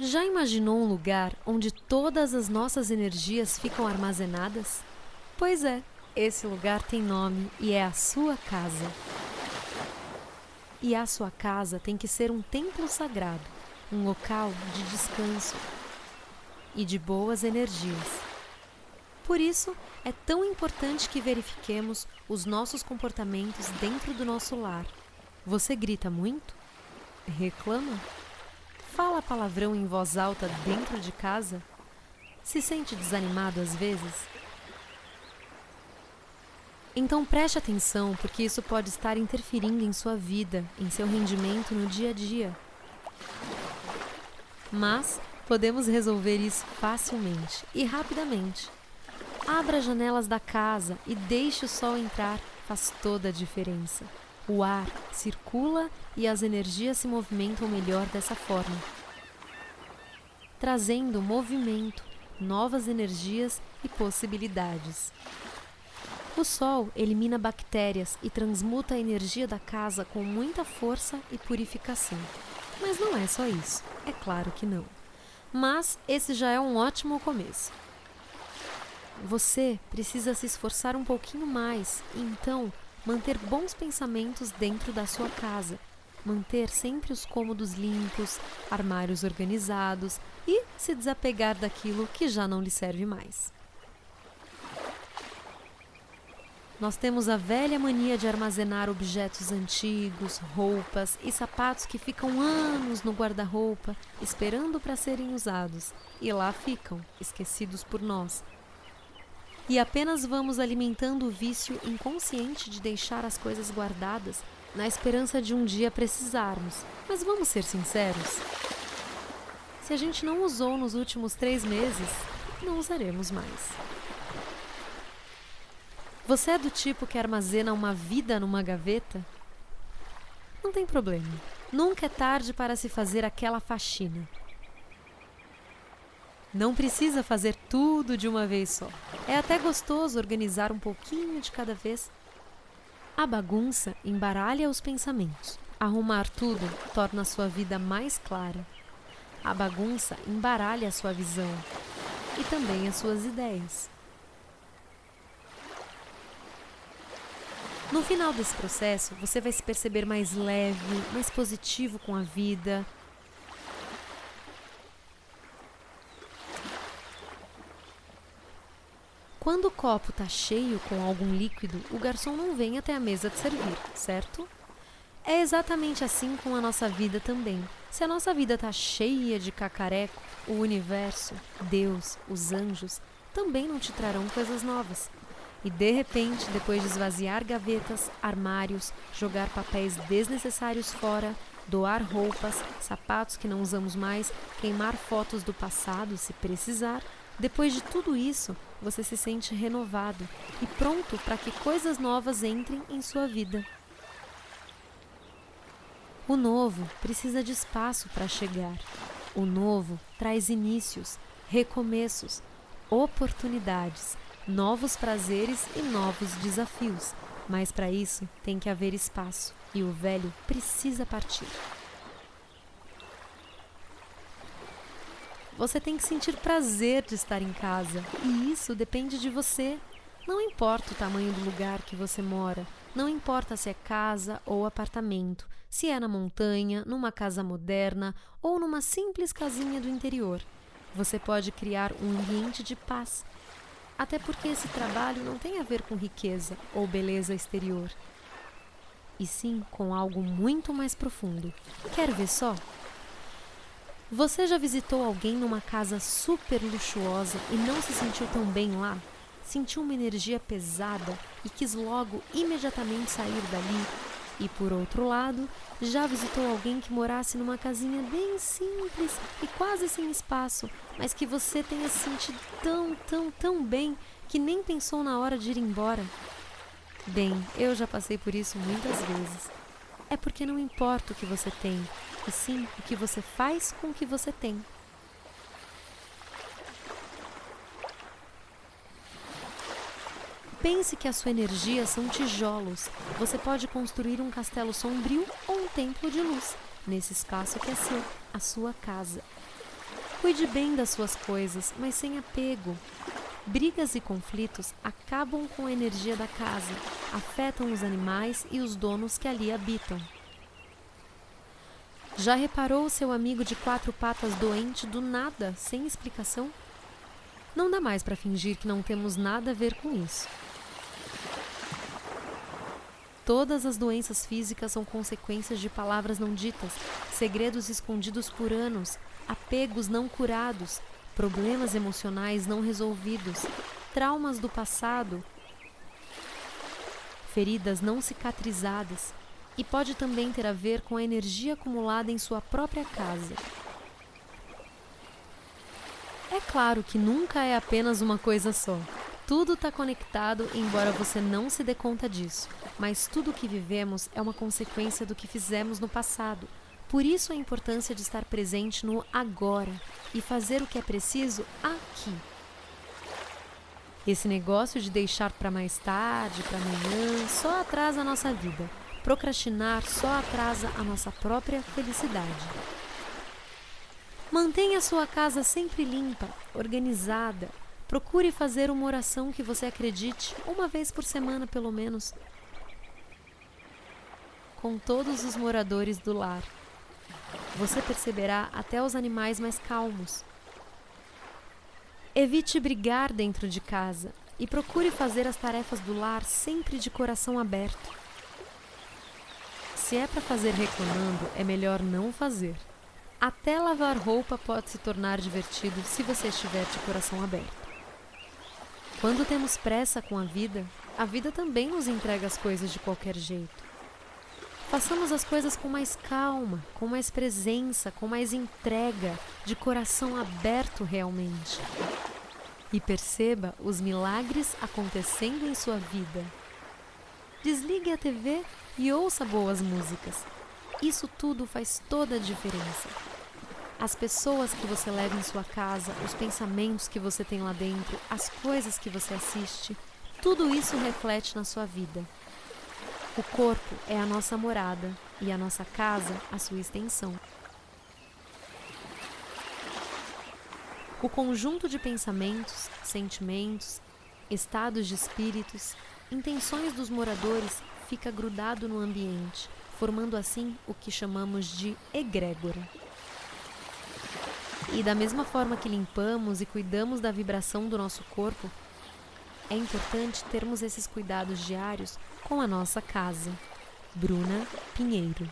Já imaginou um lugar onde todas as nossas energias ficam armazenadas? Pois é, esse lugar tem nome e é a sua casa. E a sua casa tem que ser um templo sagrado, um local de descanso e de boas energias. Por isso, é tão importante que verifiquemos os nossos comportamentos dentro do nosso lar. Você grita muito? Reclama? Fala palavrão em voz alta dentro de casa? Se sente desanimado às vezes? Então preste atenção, porque isso pode estar interferindo em sua vida, em seu rendimento no dia a dia. Mas podemos resolver isso facilmente e rapidamente. Abra as janelas da casa e deixe o sol entrar, faz toda a diferença. O ar circula e as energias se movimentam melhor dessa forma, trazendo movimento, novas energias e possibilidades. O sol elimina bactérias e transmuta a energia da casa com muita força e purificação. Mas não é só isso, é claro que não. Mas esse já é um ótimo começo. Você precisa se esforçar um pouquinho mais então manter bons pensamentos dentro da sua casa, manter sempre os cômodos limpos, armários organizados e se desapegar daquilo que já não lhe serve mais. Nós temos a velha mania de armazenar objetos antigos, roupas e sapatos que ficam anos no guarda-roupa, esperando para serem usados, e lá ficam, esquecidos por nós, e apenas vamos alimentando o vício inconsciente de deixar as coisas guardadas na esperança de um dia precisarmos. Mas vamos ser sinceros: se a gente não usou nos últimos três meses, não usaremos mais. Você é do tipo que armazena uma vida numa gaveta? Não tem problema. Nunca é tarde para se fazer aquela faxina. Não precisa fazer tudo de uma vez só. É até gostoso organizar um pouquinho de cada vez. A bagunça embaralha os pensamentos. Arrumar tudo torna a sua vida mais clara. A bagunça embaralha a sua visão e também as suas ideias. No final desse processo, você vai se perceber mais leve, mais positivo com a vida, Quando o copo está cheio com algum líquido, o garçom não vem até a mesa de servir, certo? É exatamente assim com a nossa vida também. Se a nossa vida está cheia de cacareco, o universo, Deus, os anjos também não te trarão coisas novas. E de repente, depois de esvaziar gavetas, armários, jogar papéis desnecessários fora, doar roupas, sapatos que não usamos mais, queimar fotos do passado se precisar, depois de tudo isso, você se sente renovado e pronto para que coisas novas entrem em sua vida. O novo precisa de espaço para chegar. O novo traz inícios, recomeços, oportunidades, novos prazeres e novos desafios. Mas para isso tem que haver espaço e o velho precisa partir. Você tem que sentir prazer de estar em casa e isso depende de você. Não importa o tamanho do lugar que você mora, não importa se é casa ou apartamento, se é na montanha, numa casa moderna ou numa simples casinha do interior. Você pode criar um ambiente de paz. Até porque esse trabalho não tem a ver com riqueza ou beleza exterior, e sim com algo muito mais profundo. Quer ver só? Você já visitou alguém numa casa super luxuosa e não se sentiu tão bem lá? Sentiu uma energia pesada e quis logo imediatamente sair dali? E por outro lado, já visitou alguém que morasse numa casinha bem simples e quase sem espaço, mas que você tenha se sentido tão, tão, tão bem que nem pensou na hora de ir embora? Bem, eu já passei por isso muitas vezes. É porque não importa o que você tem, e sim o que você faz com o que você tem. Pense que a sua energia são tijolos. Você pode construir um castelo sombrio ou um templo de luz nesse espaço que é seu, a sua casa. Cuide bem das suas coisas, mas sem apego. Brigas e conflitos acabam com a energia da casa, afetam os animais e os donos que ali habitam. Já reparou o seu amigo de quatro patas doente do nada, sem explicação? Não dá mais para fingir que não temos nada a ver com isso. Todas as doenças físicas são consequências de palavras não ditas, segredos escondidos por anos, apegos não curados, problemas emocionais não resolvidos, traumas do passado, feridas não cicatrizadas, e pode também ter a ver com a energia acumulada em sua própria casa. É claro que nunca é apenas uma coisa só. Tudo está conectado, embora você não se dê conta disso. Mas tudo o que vivemos é uma consequência do que fizemos no passado. Por isso a importância de estar presente no agora e fazer o que é preciso aqui. Esse negócio de deixar para mais tarde, para amanhã, só atrasa a nossa vida. Procrastinar só atrasa a nossa própria felicidade. Mantenha sua casa sempre limpa, organizada, Procure fazer uma oração que você acredite, uma vez por semana pelo menos, com todos os moradores do lar. Você perceberá até os animais mais calmos. Evite brigar dentro de casa e procure fazer as tarefas do lar sempre de coração aberto. Se é para fazer reclamando, é melhor não fazer. Até lavar roupa pode se tornar divertido se você estiver de coração aberto. Quando temos pressa com a vida, a vida também nos entrega as coisas de qualquer jeito. Façamos as coisas com mais calma, com mais presença, com mais entrega, de coração aberto realmente. E perceba os milagres acontecendo em sua vida. Desligue a TV e ouça boas músicas. Isso tudo faz toda a diferença as pessoas que você leva em sua casa, os pensamentos que você tem lá dentro, as coisas que você assiste, tudo isso reflete na sua vida. O corpo é a nossa morada e a nossa casa a sua extensão. O conjunto de pensamentos, sentimentos, estados de espíritos, intenções dos moradores fica grudado no ambiente, formando assim o que chamamos de egrégora. E da mesma forma que limpamos e cuidamos da vibração do nosso corpo, é importante termos esses cuidados diários com a nossa casa. Bruna Pinheiro